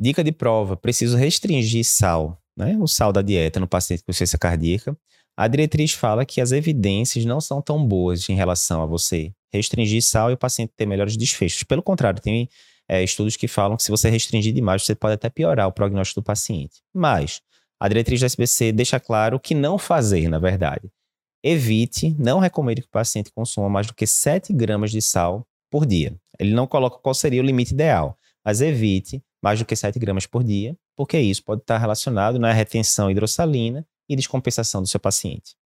Dica de prova: preciso restringir sal, né? o sal da dieta no paciente com insuficiência cardíaca. A diretriz fala que as evidências não são tão boas em relação a você restringir sal e o paciente ter melhores desfechos. Pelo contrário, tem é, estudos que falam que se você restringir demais, você pode até piorar o prognóstico do paciente. Mas a diretriz da SBC deixa claro o que não fazer, na verdade. Evite, não recomende que o paciente consuma mais do que 7 gramas de sal por dia. Ele não coloca qual seria o limite ideal, mas evite mais do que 7 gramas por dia, porque isso pode estar relacionado na retenção hidrossalina e descompensação do seu paciente.